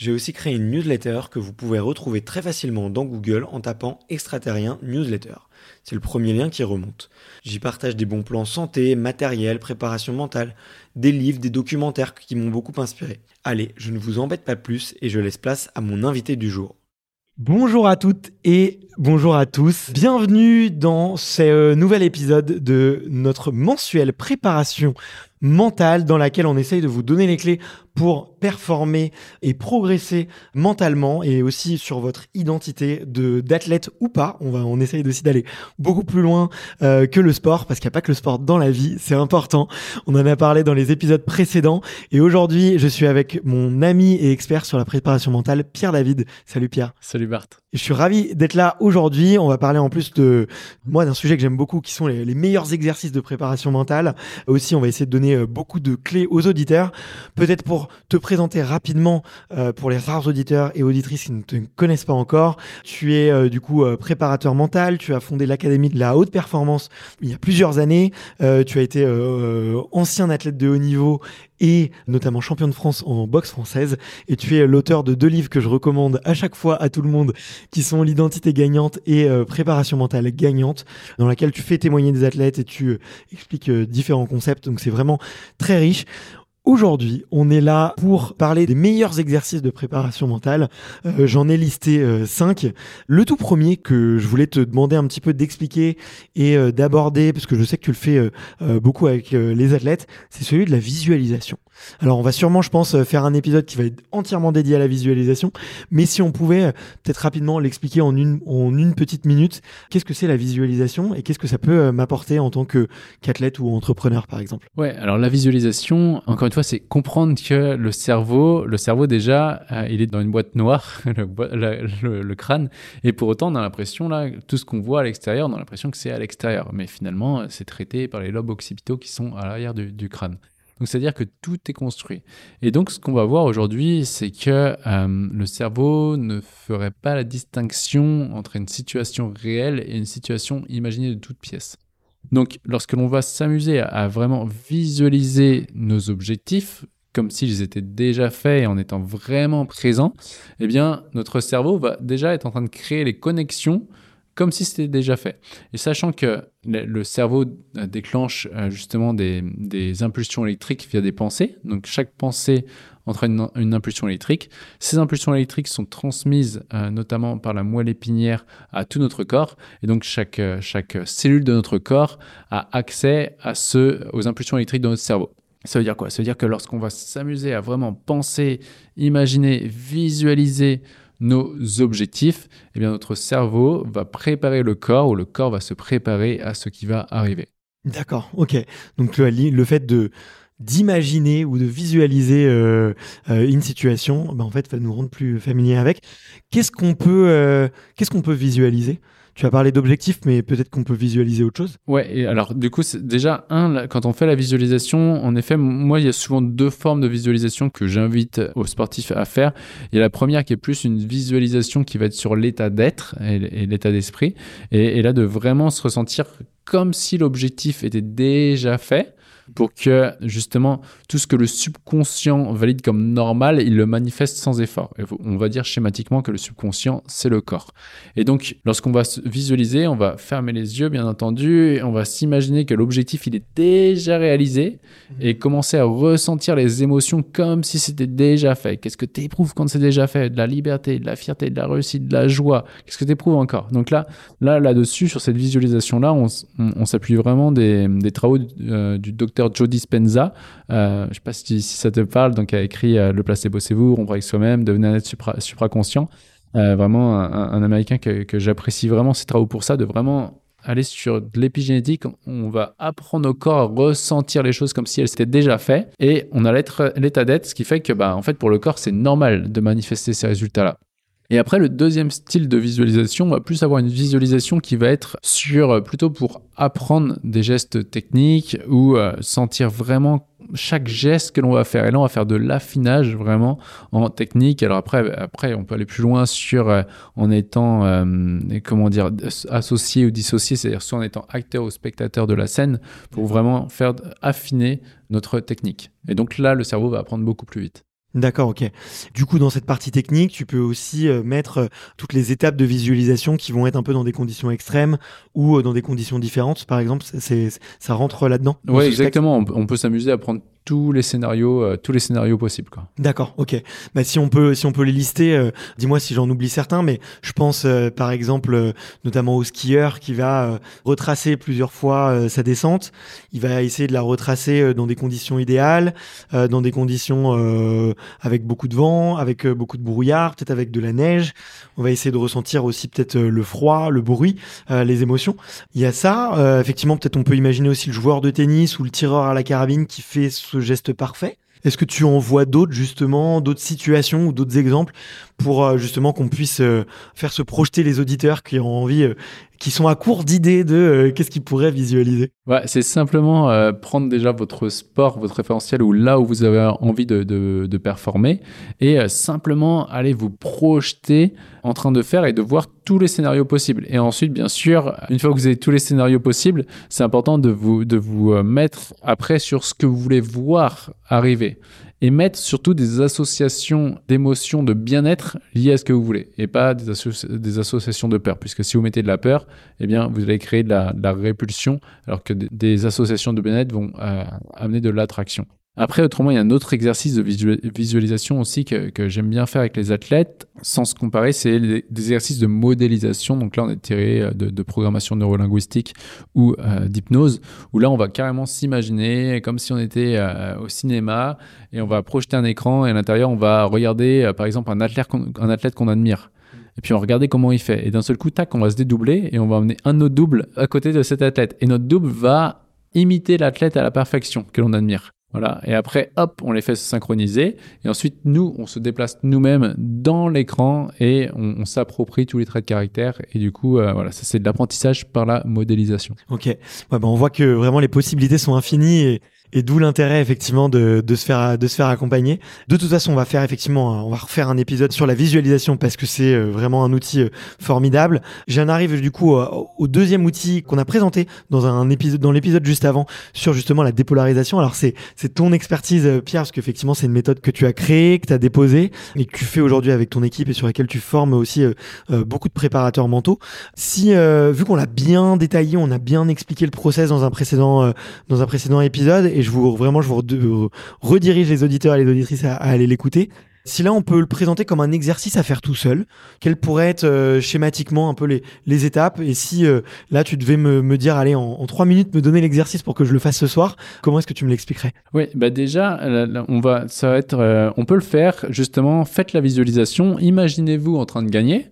j'ai aussi créé une newsletter que vous pouvez retrouver très facilement dans Google en tapant extraterrien newsletter. C'est le premier lien qui remonte. J'y partage des bons plans santé, matériel, préparation mentale, des livres, des documentaires qui m'ont beaucoup inspiré. Allez, je ne vous embête pas plus et je laisse place à mon invité du jour. Bonjour à toutes et bonjour à tous. Bienvenue dans ce euh, nouvel épisode de notre mensuelle préparation mentale dans laquelle on essaye de vous donner les clés pour performer et progresser mentalement et aussi sur votre identité de d'athlète ou pas. On va, on essaye aussi d'aller beaucoup plus loin euh, que le sport parce qu'il n'y a pas que le sport dans la vie, c'est important. On en a parlé dans les épisodes précédents et aujourd'hui, je suis avec mon ami et expert sur la préparation mentale, Pierre David. Salut Pierre. Salut Bart. Je suis ravi d'être là aujourd'hui. On va parler en plus de moi d'un sujet que j'aime beaucoup, qui sont les, les, meilleurs exercices de préparation mentale. Aussi, on va essayer de donner euh, beaucoup de clés aux auditeurs. Peut-être pour te présenter rapidement euh, pour les rares auditeurs et auditrices qui ne te connaissent pas encore. Tu es euh, du coup euh, préparateur mental. Tu as fondé l'académie de la haute performance il y a plusieurs années. Tu as été ancien athlète de haut niveau et notamment champion de France en boxe française. Et tu es l'auteur de deux livres que je recommande à chaque fois à tout le monde, qui sont L'identité gagnante et Préparation mentale gagnante, dans laquelle tu fais témoigner des athlètes et tu expliques différents concepts. Donc c'est vraiment très riche. Aujourd'hui, on est là pour parler des meilleurs exercices de préparation mentale. Euh, J'en ai listé euh, cinq. Le tout premier que je voulais te demander un petit peu d'expliquer et euh, d'aborder, parce que je sais que tu le fais beaucoup avec les athlètes, c'est celui de la visualisation. Alors on va sûrement, je pense, faire un épisode qui va être entièrement dédié à la visualisation, mais si on pouvait peut-être rapidement l'expliquer en une, en une petite minute, qu'est-ce que c'est la visualisation et qu'est-ce que ça peut m'apporter en tant qu'athlète ou entrepreneur par exemple? Ouais, alors la visualisation, encore une fois, c'est comprendre que le cerveau, le cerveau déjà, euh, il est dans une boîte noire, le, le, crâne, et pour autant, on a l'impression là, tout ce qu'on voit à l'extérieur, on a l'impression que c'est à l'extérieur, mais finalement, c'est traité par les lobes occipitaux qui sont à l'arrière du crâne. Donc, c'est-à-dire que tout est construit. Et donc, ce qu'on va voir aujourd'hui, c'est que euh, le cerveau ne ferait pas la distinction entre une situation réelle et une situation imaginée de toute pièce. Donc, lorsque l'on va s'amuser à, vraiment visualiser nos objectifs, comme s'ils étaient déjà faits et en étant vraiment présents, eh bien, notre cerveau va déjà être en train de créer les connexions comme si c'était déjà fait. Et sachant que le cerveau euh, déclenche euh, justement des, impulsions électriques via des pensées, donc chaque pensée entraîne une, impulsion électrique. Ces impulsions électriques sont transmises euh, notamment par la moelle épinière à tout notre corps, et donc chaque, cellule de notre corps a accès aux impulsions électriques de notre cerveau. Ça veut dire quoi? Ça veut dire que lorsqu'on va s'amuser à vraiment penser, imaginer, visualiser nos objectifs, eh bien notre cerveau va préparer le corps ou le corps va se préparer à ce qui va arriver. D'accord, ok. Donc le fait de d'imaginer ou de visualiser euh, euh, une situation, ben en fait, va nous rendre plus familiers avec. Qu'est-ce qu'on peut, euh, qu'est-ce qu'on peut visualiser? Tu as parlé d'objectifs, mais peut-être qu'on peut visualiser autre chose. Ouais, alors du coup, déjà un, quand on fait la visualisation, en effet, moi, il y a souvent deux formes de visualisation que j'invite aux sportifs à faire. Il y a la première qui est plus une visualisation qui va être sur l'état d'être et, l'état d'esprit, et là de vraiment se ressentir comme si l'objectif était déjà fait pour que justement tout ce que le subconscient valide comme normal, il le manifeste sans effort. on va dire schématiquement que le subconscient, c'est le corps. Et donc, lorsqu'on va se visualiser, on va fermer les yeux, bien entendu, et on va s'imaginer que l'objectif, il est déjà réalisé mmh. et commencer à ressentir les émotions comme si c'était déjà fait. Qu'est-ce que tu éprouves quand c'est déjà fait? De la liberté, de la fierté, de la réussite, de la joie. Qu'est-ce que tu éprouves encore? Donc là, là, là-dessus, sur cette visualisation-là, on, s'appuie vraiment des, travaux euh, du docteur Joe Dispenza. Euh, je ne sais pas si, ça te parle, donc a écrit euh, Le placebo c'est vous, rompre avec soi-même, devenir un être supra, supraconscient. Euh, vraiment un, américain que, j'apprécie vraiment ses travaux pour ça, de vraiment aller sur de l'épigénétique, on va apprendre au corps à ressentir les choses comme si elles s'étaient déjà faites et on a l'état d'être, ce qui fait que bah, en fait pour le corps c'est normal de manifester ces résultats-là. Et après, le deuxième style de visualisation, on va plus avoir une visualisation qui va être sur euh, plutôt pour apprendre des gestes techniques ou euh, sentir vraiment chaque geste que l'on va faire. Et là, on va faire de l'affinage vraiment en technique. Alors après, après, on peut aller plus loin sur euh, en étant, comment dire, associé ou dissocié, c'est-à-dire soit en étant acteur ou spectateur de la scène pour vraiment faire affiner notre technique. Et donc là, le cerveau va apprendre beaucoup plus vite. D'accord, ok. Du coup, dans cette partie technique, tu peux aussi euh, mettre euh, toutes les étapes de visualisation qui vont être un peu dans des conditions extrêmes ou euh, dans des conditions différentes, par exemple. C'est, ça rentre là-dedans. Oui, exactement. On, peut s'amuser à prendre tous les scénarios, euh, tous les scénarios possibles. D'accord, ok. Bah, si on peut, si on peut les lister, euh, dis-moi si j'en oublie certains, mais je pense euh, par exemple notamment au skieur qui va retracer plusieurs fois sa descente. Il va essayer de la retracer dans des conditions idéales, dans des conditions avec beaucoup de vent, avec beaucoup de brouillard, peut-être avec de la neige. On va essayer de ressentir aussi peut-être le froid, le bruit, les émotions. Il y a ça. effectivement, peut-être on peut imaginer aussi le joueur de tennis ou le tireur à la carabine qui fait ce geste parfait? Est-ce que tu en vois d'autres justement, d'autres situations ou d'autres exemples? Pour euh, justement qu'on puisse euh, faire se projeter les auditeurs qui ont envie, euh, qui sont à court d'idées de qu'est-ce qu'ils pourraient visualiser Ouais, c'est simplement prendre déjà votre sport, votre référentiel ou là où vous avez envie de, de performer et simplement aller vous projeter en train de faire et de voir tous les scénarios possibles. Et ensuite, bien sûr, une fois que vous avez tous les scénarios possibles, c'est important de vous, de vous mettre après sur ce que vous voulez voir arriver et mettre surtout des associations d'émotions de bien-être liées à ce que vous voulez et pas des, associations de peur puisque si vous mettez de la peur eh bien vous allez créer de la, de la répulsion alors que des associations de bien-être vont euh, amener de l'attraction après, autrement, il y a un autre exercice de visualisation aussi que, j'aime bien faire avec les athlètes, sans se comparer, c'est des exercices de modélisation. Donc là, on est tiré euh, de, de programmation neurolinguistique ou euh, d'hypnose, où là, on va carrément s'imaginer comme si on était euh, au cinéma et on va projeter un écran et à l'intérieur, on va regarder, par exemple, un athlète, qu'on admire. Et puis on va regarder comment il fait. Et d'un seul coup, tac, on va se dédoubler et on va amener un autre double à côté de cet athlète. Et notre double va imiter l'athlète à la perfection que l'on admire. Voilà. Et après, hop, on les fait se synchroniser. Et ensuite, nous, on se déplace nous-mêmes dans l'écran et on, s'approprie tous les traits de caractère. Et du coup, euh, voilà, ça c'est de l'apprentissage par la modélisation. Ok. Ouais, bah, on voit que vraiment les possibilités sont infinies et et d'où l'intérêt effectivement de, de, se faire de se faire accompagner. De toute façon, on va faire effectivement, on va refaire un épisode sur la visualisation parce que c'est euh, vraiment un outil euh, formidable. J'en arrive du coup au deuxième outil qu'on a présenté dans un épisode, dans l'épisode juste avant sur justement la dépolarisation. Alors c'est c'est ton expertise euh, Pierre parce qu'effectivement c'est une méthode que tu as créée, que tu as déposée et que tu fais aujourd'hui avec ton équipe et sur laquelle tu formes aussi beaucoup de préparateurs mentaux. Si vu qu'on l'a bien détaillé, on a bien expliqué le process dans un précédent dans un précédent épisode je vous vraiment je vous redirige les auditeurs et les auditrices à, aller l'écouter. Si là on peut le présenter comme un exercice à faire tout seul, quelles pourraient être euh, schématiquement un peu les, les étapes? Et si euh, là tu devais me, me dire, allez, en, trois minutes me donner l'exercice pour que je le fasse ce soir, comment est-ce que tu me l'expliquerais? Oui, bah déjà, on va, ça va être, euh, on peut le faire justement. Faites la visualisation. Imaginez-vous en train de gagner.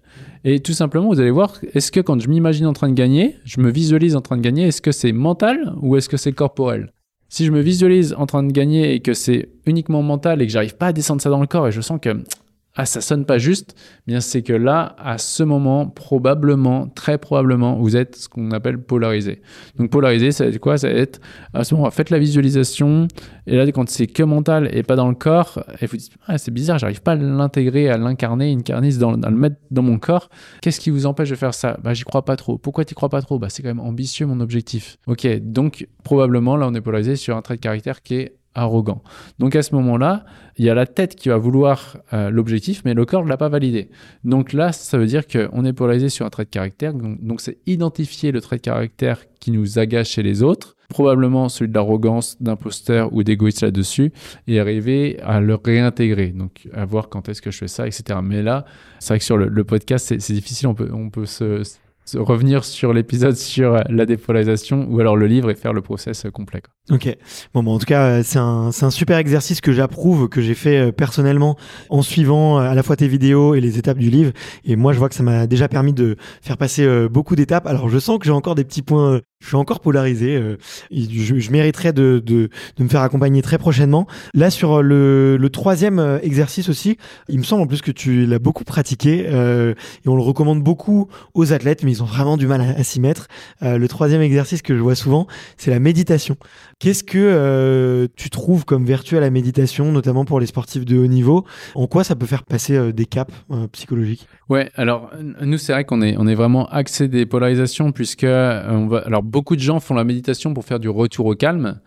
Et tout simplement, vous allez voir, est-ce que quand je m'imagine en train de gagner, je me visualise en train de gagner, est-ce que c'est mental ou est-ce que c'est corporel? Si je me visualise en train de gagner et que c'est uniquement mental et que j'arrive pas à descendre ça dans le corps et je sens que ah ça sonne pas juste, eh bien c'est que là, à ce moment, probablement, très probablement, vous êtes ce qu'on appelle polarisé. Donc polarisé, ça va être quoi? Ça va être à ce moment, faites la visualisation, et là quand c'est que mental et pas dans le corps, et vous dites ah, c'est bizarre, j'arrive pas à l'intégrer, à l'incarner, incarner, dans, à le mettre dans mon corps. Qu'est-ce qui vous empêche de faire ça? Bah j'y crois pas trop. Pourquoi t'y crois pas trop? Bah c'est quand même ambitieux mon objectif. Ok, donc probablement là on est polarisé sur un trait de caractère qui est arrogant. Donc à ce moment-là, il y a la tête qui va vouloir euh, l'objectif, mais le corps ne l'a pas validé. Donc là, ça veut dire qu'on est polarisé sur un trait de caractère. Donc c'est identifier le trait de caractère qui nous agace chez les autres, probablement celui de l'arrogance, d'imposteur ou d'égoïste là-dessus, et arriver à le réintégrer. Donc à voir quand est-ce que je fais ça, etc. Mais là, c'est vrai que sur le, podcast, c'est difficile, on peut, on peut se revenir sur l'épisode sur la dépolarisation ou alors le livre et faire le process complet. Ok. Bon, bon, en tout cas, euh, c'est un, un super exercice que j'approuve, que j'ai fait euh, personnellement en suivant euh, à la fois tes vidéos et les étapes du livre. Et moi, je vois que ça m'a déjà permis de faire passer beaucoup d'étapes. Alors, je sens que j'ai encore des petits points je suis encore polarisé. Je, mériterais de, de, de, me faire accompagner très prochainement. Là, sur le, le, troisième exercice aussi, il me semble en plus que tu l'as beaucoup pratiqué euh, et on le recommande beaucoup aux athlètes, mais ils ont vraiment du mal à, s'y mettre. Euh, le troisième exercice que je vois souvent, c'est la méditation. Qu'est-ce que euh, tu trouves comme vertu à la méditation, notamment pour les sportifs de haut niveau? En quoi ça peut faire passer euh, des caps euh, psychologiques? Ouais, alors nous c'est vrai qu'on est on est vraiment axé des polarisations puisque on va alors beaucoup de gens font la méditation pour faire du retour au calme.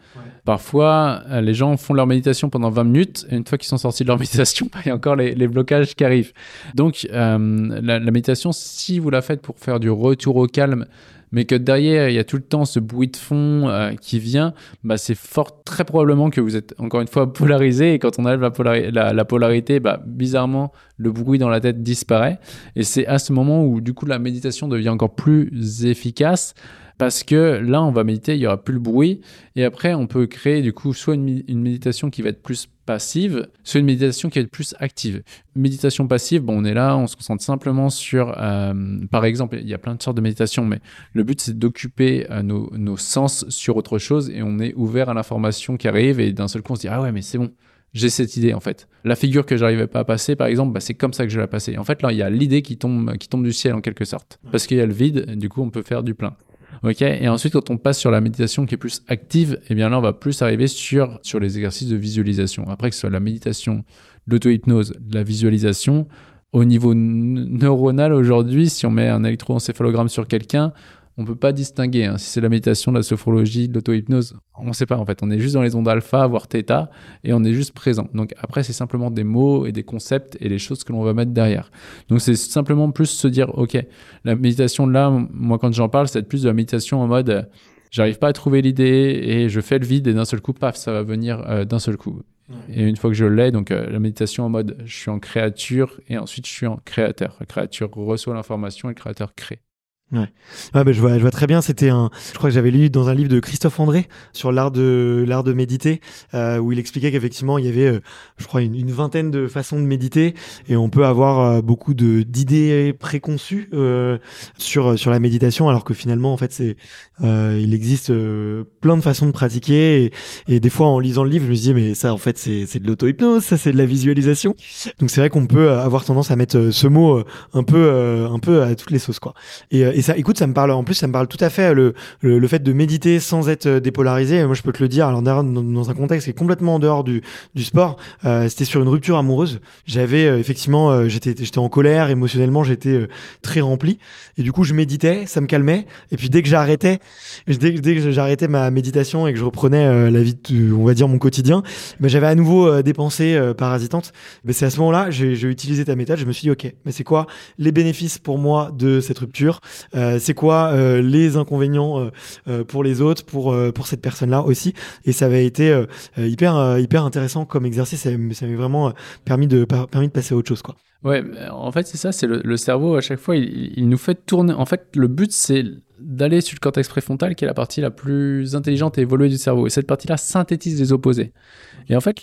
Parfois, les gens font leur méditation pendant 20 minutes et une fois qu'ils sont sortis de leur méditation, il y a encore les, les blocages qui arrivent. Donc la, la méditation, si vous la faites pour faire du retour au calme mais que derrière, il y a tout le temps ce bruit de fond euh, qui vient, bah, c'est fort, très probablement que vous êtes encore une fois polarisé. Et quand on enlève la, la, polarité, bah, bizarrement, le bruit dans la tête disparaît. Et c'est à ce moment où, du coup, la méditation devient encore plus efficace parce que là, on va méditer, il y aura plus le bruit. Et après, on peut créer du coup soit une, méditation qui va être plus passive, soit une méditation qui être plus active. Méditation passive, bon, on est là, on se concentre simplement sur, euh, par exemple, il y a plein de sortes de méditation, mais le but c'est d'occuper euh, nos, nos, sens sur autre chose et on est ouvert à l'information qui arrive et d'un seul coup on se dit ah ouais mais c'est bon, j'ai cette idée en fait. La figure que j'arrivais pas à passer, par exemple, bah, c'est comme ça que je la passer. En fait, là, il y a l'idée qui tombe, qui tombe du ciel en quelque sorte, parce qu'il y a le vide. Du coup, on peut faire du plein. Ok. Et ensuite, quand on passe sur la méditation qui est plus active, eh bien là, on va plus arriver sur, sur les exercices de visualisation. Après, que ce soit la méditation, l'auto-hypnose, la visualisation, au niveau neuronal aujourd'hui, si on met un électroencéphalogramme sur quelqu'un, on peut pas distinguer hein. si c'est la méditation, la sophrologie, l'auto-hypnose. On ne sait pas en fait. On est juste dans les ondes alpha, voire theta, et on est juste présent. Donc après, c'est simplement des mots et des concepts et les choses que l'on va mettre derrière. Donc c'est simplement plus se dire, ok, la méditation là, moi quand j'en parle, c'est plus de la méditation en mode, j'arrive pas à trouver l'idée et je fais le vide et d'un seul coup, paf, ça va venir euh, d'un seul coup. Et une fois que je l'ai, donc euh, la méditation en mode, je suis en créature et ensuite je suis en créateur. La créature reçoit l'information et le créateur crée. Ouais. bah, je vois, je vois très bien. C'était un, je crois que j'avais lu dans un livre de Christophe André sur l'art de l'art de méditer, euh, où il expliquait qu'effectivement il y avait, euh, je crois, une, vingtaine de façons de méditer, et on peut avoir euh, beaucoup de d'idées préconçues euh, sur sur la méditation, alors que finalement en fait c'est, il existe plein de façons de pratiquer, et, et, des fois en lisant le livre, je me disais mais ça en fait c'est c'est de l'auto hypnose, ça c'est de la visualisation. Donc c'est vrai qu'on peut avoir tendance à mettre ce mot un peu un peu à toutes les sauces quoi. Et ça, écoute, ça me parle. En plus, ça me parle tout à fait le, le, fait de méditer sans être euh, dépolarisé. Moi, je peux te le dire. Alors, dans, dans un contexte qui est complètement en dehors du, du sport, euh, c'était sur une rupture amoureuse. J'avais euh, effectivement, j'étais, j'étais en colère émotionnellement, j'étais très rempli. Et du coup, je méditais, ça me calmait. Et puis, dès que j'arrêtais, dès, dès que j'arrêtais ma méditation et que je reprenais la vie, de, on va dire mon quotidien, ben, j'avais à nouveau des pensées parasitantes. Mais c'est à ce moment-là, j'ai, utilisé ta méthode. Je me suis dit, ok, mais c'est quoi les bénéfices pour moi de cette rupture? euh, c'est quoi euh, les inconvénients euh, pour les autres, pour pour cette personne-là aussi. Et ça avait été hyper hyper intéressant comme exercice. Ça m'a vraiment permis de permis de passer à autre chose, quoi. Ouais, en fait, c'est ça, c'est le, cerveau, à chaque fois, il, nous fait tourner. En fait, le but, c'est d'aller sur le cortex préfrontal, qui est la partie la plus intelligente et évoluée du cerveau. Et cette partie-là synthétise les opposés. Et en fait,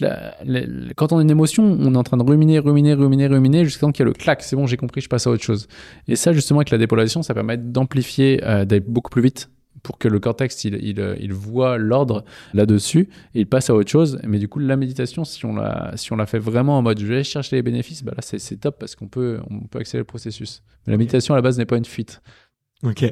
quand on a une émotion, on est en train de ruminer, ruminer, ruminer, ruminer, jusqu'à temps qu'il y a le clac, c'est bon, j'ai compris, je passe à autre chose. Et ça, justement, avec la dépolarisation, ça permet d'amplifier, euh, d'aller beaucoup plus vite, pour que le cortex il, il, il voit l'ordre là-dessus et il passe à autre chose. Mais du coup, la méditation, si on la, si on la fait vraiment en mode je vais chercher les bénéfices, bah là c'est top parce qu'on peut, on peut accélérer le processus. Mais la méditation à la base n'est pas une fuite. Ok.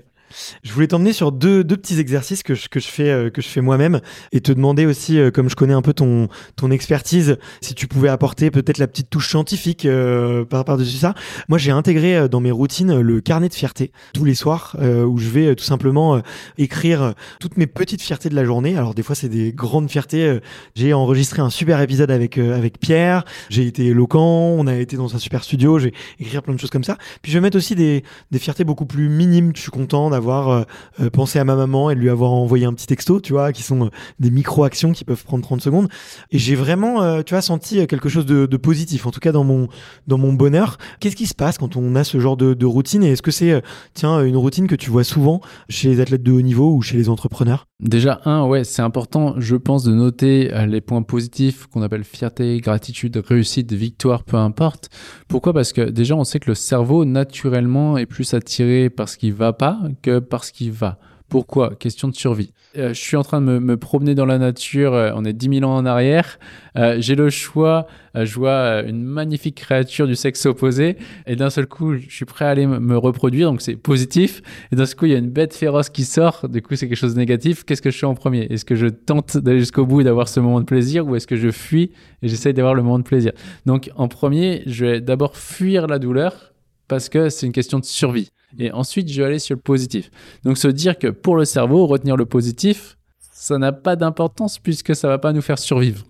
Je voulais t'emmener sur deux, deux petits exercices que je, que je fais, euh, que fais moi-même et te demander aussi, euh, comme je connais un peu ton, ton expertise, si tu pouvais apporter peut-être la petite touche scientifique euh, par, par-dessus ça. Moi, j'ai intégré dans mes routines le carnet de fierté tous les soirs où je vais tout simplement écrire toutes mes petites fiertés de la journée. Alors, des fois, c'est des grandes fiertés. J'ai enregistré un super épisode avec, avec Pierre. J'ai été éloquent. On a été dans un super studio. J'ai écrit plein de choses comme ça. Puis, je vais mettre aussi des, des fiertés beaucoup plus minimes. Je suis content d'avoir euh, euh, pensé à ma maman et lui avoir envoyé un petit texto, tu vois, qui sont euh, des micro-actions qui peuvent prendre 30 secondes. Et j'ai vraiment, tu vois, senti quelque chose de, positif, en tout cas dans mon, dans mon bonheur. Qu'est-ce qui se passe quand on a ce genre de, routine et est-ce que c'est, tiens, une routine que tu vois souvent chez les athlètes de haut niveau ou chez les entrepreneurs? Déjà, un, ouais, c'est important, je pense, de noter les points positifs qu'on appelle fierté, gratitude, réussite, victoire, peu importe. Pourquoi? Parce que déjà, on sait que le cerveau, naturellement, est plus attiré par ce qui va pas que par ce qui va. Pourquoi? Question de survie. Euh, je suis en train de me, me promener dans la nature, euh, on est 10 000 ans en arrière. Euh, J'ai le choix, je vois une magnifique créature du sexe opposé, et d'un seul coup, je suis prêt à aller me reproduire, donc c'est positif. Et d'un seul coup, il y a une bête féroce qui sort, du coup, c'est quelque chose de négatif. Qu'est-ce que je fais en premier? Est-ce que je tente d'aller jusqu'au bout et d'avoir ce moment de plaisir, ou est-ce que je fuis et j'essaye d'avoir le moment de plaisir? Donc, en premier, je vais d'abord fuir la douleur, parce que c'est une question de survie. Et ensuite, je vais aller sur le positif. Donc, se dire que pour le cerveau, retenir le positif, ça n'a pas d'importance puisque ça va pas nous faire survivre.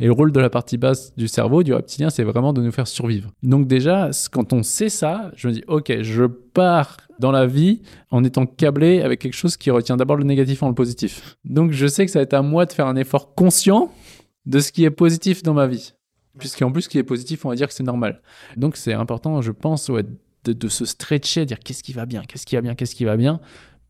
Et le rôle de la partie basse du cerveau, du reptilien, c'est vraiment de nous faire survivre. Donc déjà, quand on sait ça, je me dis, ok, je pars dans la vie en étant câblé avec quelque chose qui retient d'abord le négatif en le positif. Donc je sais que ça va être à moi de faire un effort conscient de ce qui est positif dans ma vie. Puisqu'en plus, ce qui est positif, on va dire que c'est normal. Donc c'est important, je pense, ouais, de, se stretcher, dire qu'est-ce qui va bien, qu'est-ce qui va bien, qu'est-ce qui va bien,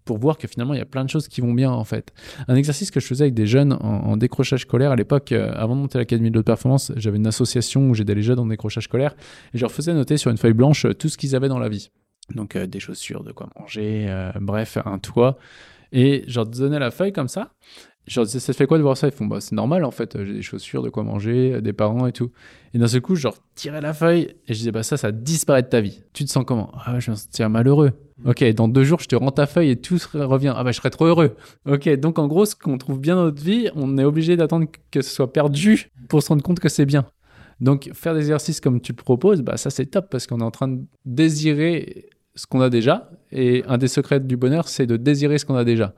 pour voir que finalement il y a plein de choses qui vont bien en fait. Un exercice que je faisais avec des jeunes en, décrochage scolaire à l'époque, euh, avant de monter l'Académie de haute performance, j'avais une association où j'aidais les jeunes en décrochage scolaire et je leur faisais noter sur une feuille blanche tout ce qu'ils avaient dans la vie. Donc euh, des chaussures, de quoi manger, euh, bref, un toit. Et je leur donnais la feuille comme ça. Je leur disais, ça te fait quoi de voir ça? Ils font, bah, c'est normal en fait, j'ai des chaussures, de quoi manger, des parents et tout. Et d'un seul coup, je leur tirais la feuille et je disais, bah, ça, ça disparaît de ta vie. Tu te sens comment? Ah, je me sens malheureux. Ok, dans deux jours, je te rends ta feuille et tout revient. Ah, bah, je serais trop heureux. Ok, donc en gros, ce qu'on trouve bien dans notre vie, on est obligé d'attendre que ce soit perdu pour se rendre compte que c'est bien. Donc, faire des exercices comme tu le proposes, bah, ça, c'est top parce qu'on est en train de désirer ce qu'on a déjà. Et un des secrets du bonheur, c'est de désirer ce qu'on a déjà.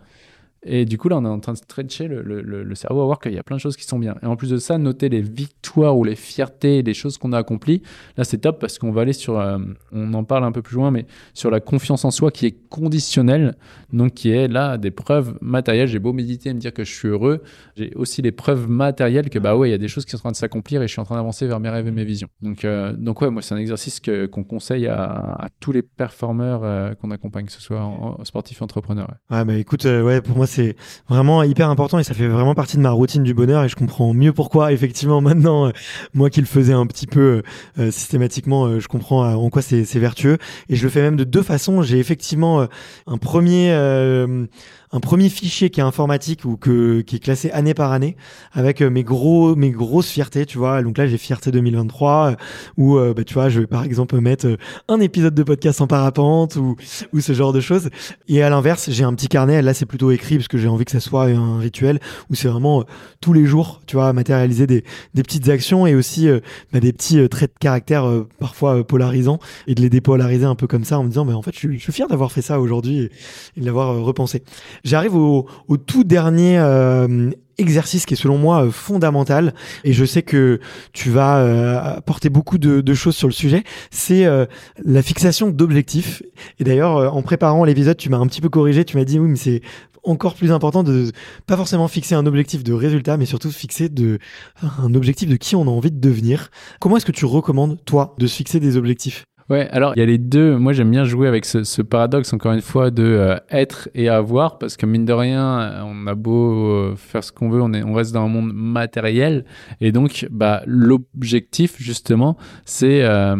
Et du coup, là, on est en train de stretcher le, le, le cerveau à voir qu'il y a plein de choses qui sont bien. Et en plus de ça, noter les victoires ou les fiertés, les choses qu'on a accomplies. Là, c'est top parce qu'on va aller sur, euh, on en parle un peu plus loin, mais sur la confiance en soi qui est conditionnelle, donc qui est là des preuves matérielles. J'ai beau méditer et me dire que je suis heureux, j'ai aussi les preuves matérielles que bah ouais, il y a des choses qui sont en train de s'accomplir et je suis en train d'avancer vers mes rêves et mes visions. Donc, euh, donc ouais, moi, c'est un exercice qu'on conseille à, tous les performeurs euh, qu'on accompagne, que ce soit en, en entrepreneur. Ouais. ouais, bah écoute, ouais, pour moi, c'est vraiment hyper important et ça fait vraiment partie de ma routine du bonheur et je comprends mieux pourquoi effectivement maintenant euh, moi qui le faisais un petit peu euh, systématiquement euh, je comprends en quoi c'est vertueux. Et je le fais même de deux façons. J'ai effectivement un premier un premier fichier qui est informatique ou que, qui est classé année par année avec mes gros mes grosses fiertés tu vois. Donc là j'ai fierté 2023 où bah, tu vois je vais par exemple mettre un épisode de podcast en parapente ou ou ce genre de choses. Et à l'inverse j'ai un petit carnet. Là c'est plutôt écrit parce que j'ai envie que ça soit un rituel où c'est vraiment euh, tous les jours, tu vois, matérialiser des, des petites actions et aussi euh, bah, des petits euh, traits de caractère parfois polarisants et de les dépolariser un peu comme ça en me disant, bah, en fait, je, suis fier d'avoir fait ça aujourd'hui et, de l'avoir repensé. J'arrive au, au, tout dernier exercice qui est selon moi fondamental et je sais que tu vas euh, apporter beaucoup de, de, choses sur le sujet, c'est euh, la fixation d'objectifs. Et d'ailleurs, euh, en préparant l'épisode, tu m'as un petit peu corrigé, tu m'as dit oui, mais c'est encore plus important de pas forcément fixer un objectif de résultat, mais surtout fixer de, un objectif de qui on a envie de devenir. Comment est-ce que tu recommandes, toi, de se fixer des objectifs? Ouais, alors il y a les deux. Moi, j'aime bien jouer avec ce, paradoxe, encore une fois, de euh, être et avoir, parce que mine de rien, on a beau euh, faire ce qu'on veut, on, est, on reste dans un monde matériel. Et donc, bah, l'objectif, justement, c'est euh,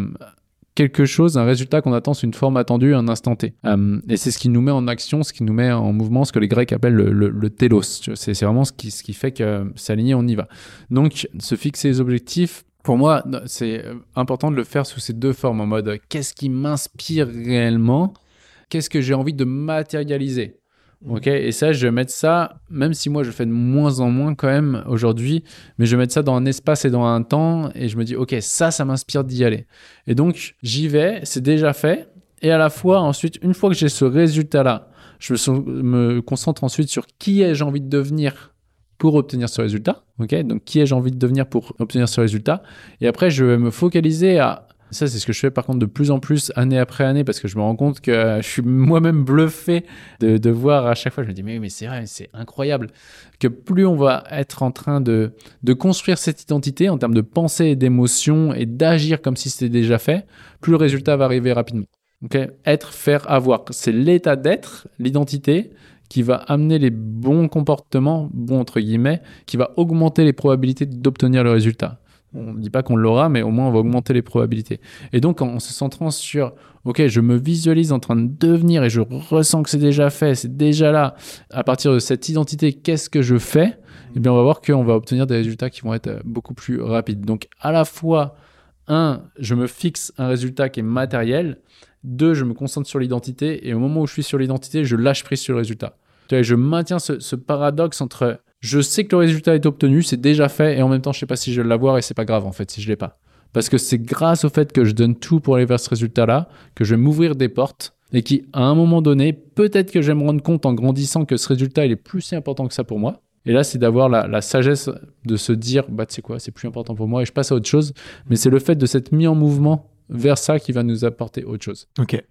quelque chose, un résultat qu'on attend sur une forme attendue, un instant T. Euh, et c'est ce qui nous met en action, ce qui nous met en mouvement, ce que les Grecs appellent le, le, télos. C'est vraiment ce qui, ce qui fait que c'est aligné, on y va. Donc, se fixer les objectifs, pour moi, c'est important de le faire sous ces deux formes, en mode qu'est-ce qui m'inspire réellement, qu'est-ce que j'ai envie de matérialiser? Ok, et ça, je vais mettre ça, même si moi je fais de moins en moins quand même aujourd'hui, mais je vais mettre ça dans un espace et dans un temps, et je me dis, ok, ça, ça m'inspire d'y aller. Et donc, j'y vais, c'est déjà fait, et à la fois, ensuite, une fois que j'ai ce résultat-là, je me, concentre ensuite sur qui ai-je envie de devenir? Pour obtenir ce résultat. Ok, donc qui ai-je envie de devenir pour obtenir ce résultat, et après, je vais me focaliser à ça, c'est ce que je fais par contre de plus en plus année après année parce que je me rends compte que je suis moi-même bluffé de, de, voir à chaque fois. Je me dis, mais, mais c'est vrai, c'est incroyable que plus on va être en train de, de construire cette identité en termes de pensée et d'émotion et d'agir comme si c'était déjà fait, plus le résultat va arriver rapidement. Okay être, faire, avoir. C'est l'état d'être, l'identité qui va amener les bons comportements, bons entre guillemets, qui va augmenter les probabilités d'obtenir le résultat. On ne dit pas qu'on l'aura, mais au moins on va augmenter les probabilités. Et donc en se centrant sur, ok, je me visualise en train de devenir et je ressens que c'est déjà fait, c'est déjà là. À partir de cette identité, qu'est-ce que je fais? Eh bien, on va voir qu'on va obtenir des résultats qui vont être euh, beaucoup plus rapides. Donc à la fois, un, je me fixe un résultat qui est matériel. Deux, je me concentre sur l'identité. Et au moment où je suis sur l'identité, je lâche prise sur le résultat. Je maintiens ce, paradoxe entre je sais que le résultat est obtenu, c'est déjà fait, et en même temps, je sais pas si je vais l'avoir, et c'est pas grave en fait si je l'ai pas. Parce que c'est grâce au fait que je donne tout pour aller vers ce résultat-là que je vais m'ouvrir des portes et qui, à un moment donné, peut-être que je vais me rendre compte en grandissant que ce résultat, il est plus important que ça pour moi. Et là, c'est d'avoir la, sagesse de se dire, bah, tu sais quoi, c'est plus important pour moi et je passe à autre chose. Mais c'est le fait de s'être mis en mouvement vers ça qui va nous apporter autre chose. Ok.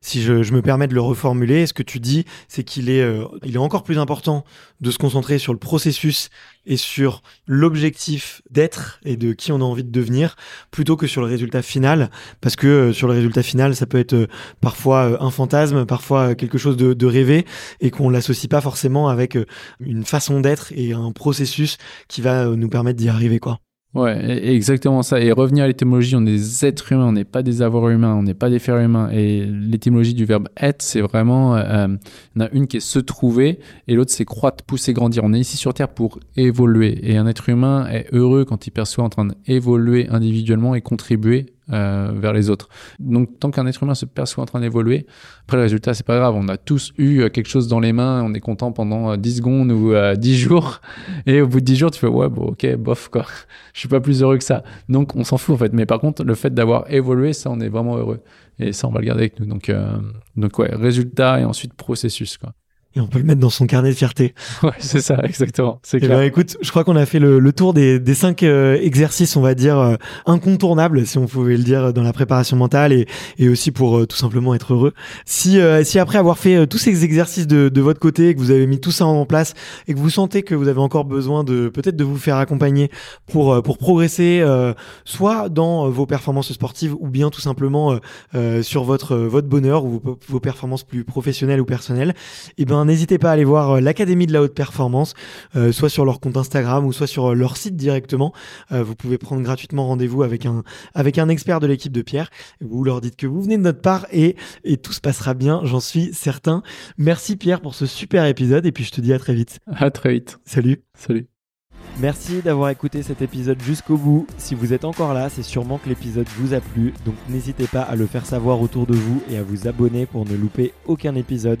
Si je, me permets de le reformuler, ce que tu dis, c'est qu'il est, euh, est encore plus important de se concentrer sur le processus et sur l'objectif d'être et de qui on a envie de devenir, plutôt que sur le résultat final, parce que euh, sur le résultat final, ça peut être euh, parfois un fantasme, parfois quelque chose de, de rêvé, et qu'on l'associe pas forcément avec une façon d'être et un processus qui va nous permettre d'y arriver, quoi. Ouais, exactement ça. Et revenir à l'étymologie, on est des êtres humains, on n'est pas des avoirs humains, on n'est pas des fers humains. Et l'étymologie du verbe être, c'est vraiment, euh, il y en a une qui est se trouver et l'autre c'est croître, pousser, grandir. On est ici sur Terre pour évoluer. Et un être humain est heureux quand il perçoit en train d'évoluer individuellement et contribuer euh, vers les autres. Donc tant qu'un être humain se perçoit en train d'évoluer, après le résultat c'est pas grave, on a tous eu euh, quelque chose dans les mains, on est content pendant 10 euh, secondes ou 10 jours, et au bout de 10 jours tu fais ouais bon ok bof quoi, je suis pas plus heureux que ça. Donc on s'en fout en fait, mais par contre le fait d'avoir évolué ça on est vraiment heureux, et ça on va le garder avec nous. Donc, donc ouais, résultat et ensuite processus quoi et on peut le mettre dans son carnet de fierté. Ouais, c'est ça, exactement. C'est eh clair. Ben, écoute, je crois qu'on a fait le, tour des, des cinq euh, exercices, on va dire, euh, incontournables, si on pouvait le dire, dans la préparation mentale et, et aussi pour euh, tout simplement être heureux. Si, si après avoir fait tous ces exercices de, de votre côté, que vous avez mis tout ça en place et que vous sentez que vous avez encore besoin de peut-être de vous faire accompagner pour, pour progresser, soit dans vos performances sportives ou bien tout simplement sur votre, votre bonheur ou vos, vos performances plus professionnelles ou personnelles, et eh n'hésitez pas à aller voir euh, l'Académie de la haute performance, euh, soit sur leur compte Instagram ou soit sur euh, leur site directement. vous pouvez prendre gratuitement rendez-vous avec un, avec un expert de l'équipe de Pierre. Vous leur dites que vous venez de notre part et, et tout se passera bien, j'en suis certain. Merci Pierre pour ce super épisode et puis je te dis à très vite. À très vite. Salut. Salut. Merci d'avoir écouté cet épisode jusqu'au bout. Si vous êtes encore là, c'est sûrement que l'épisode vous a plu, donc n'hésitez pas à le faire savoir autour de vous et à vous abonner pour ne louper aucun épisode.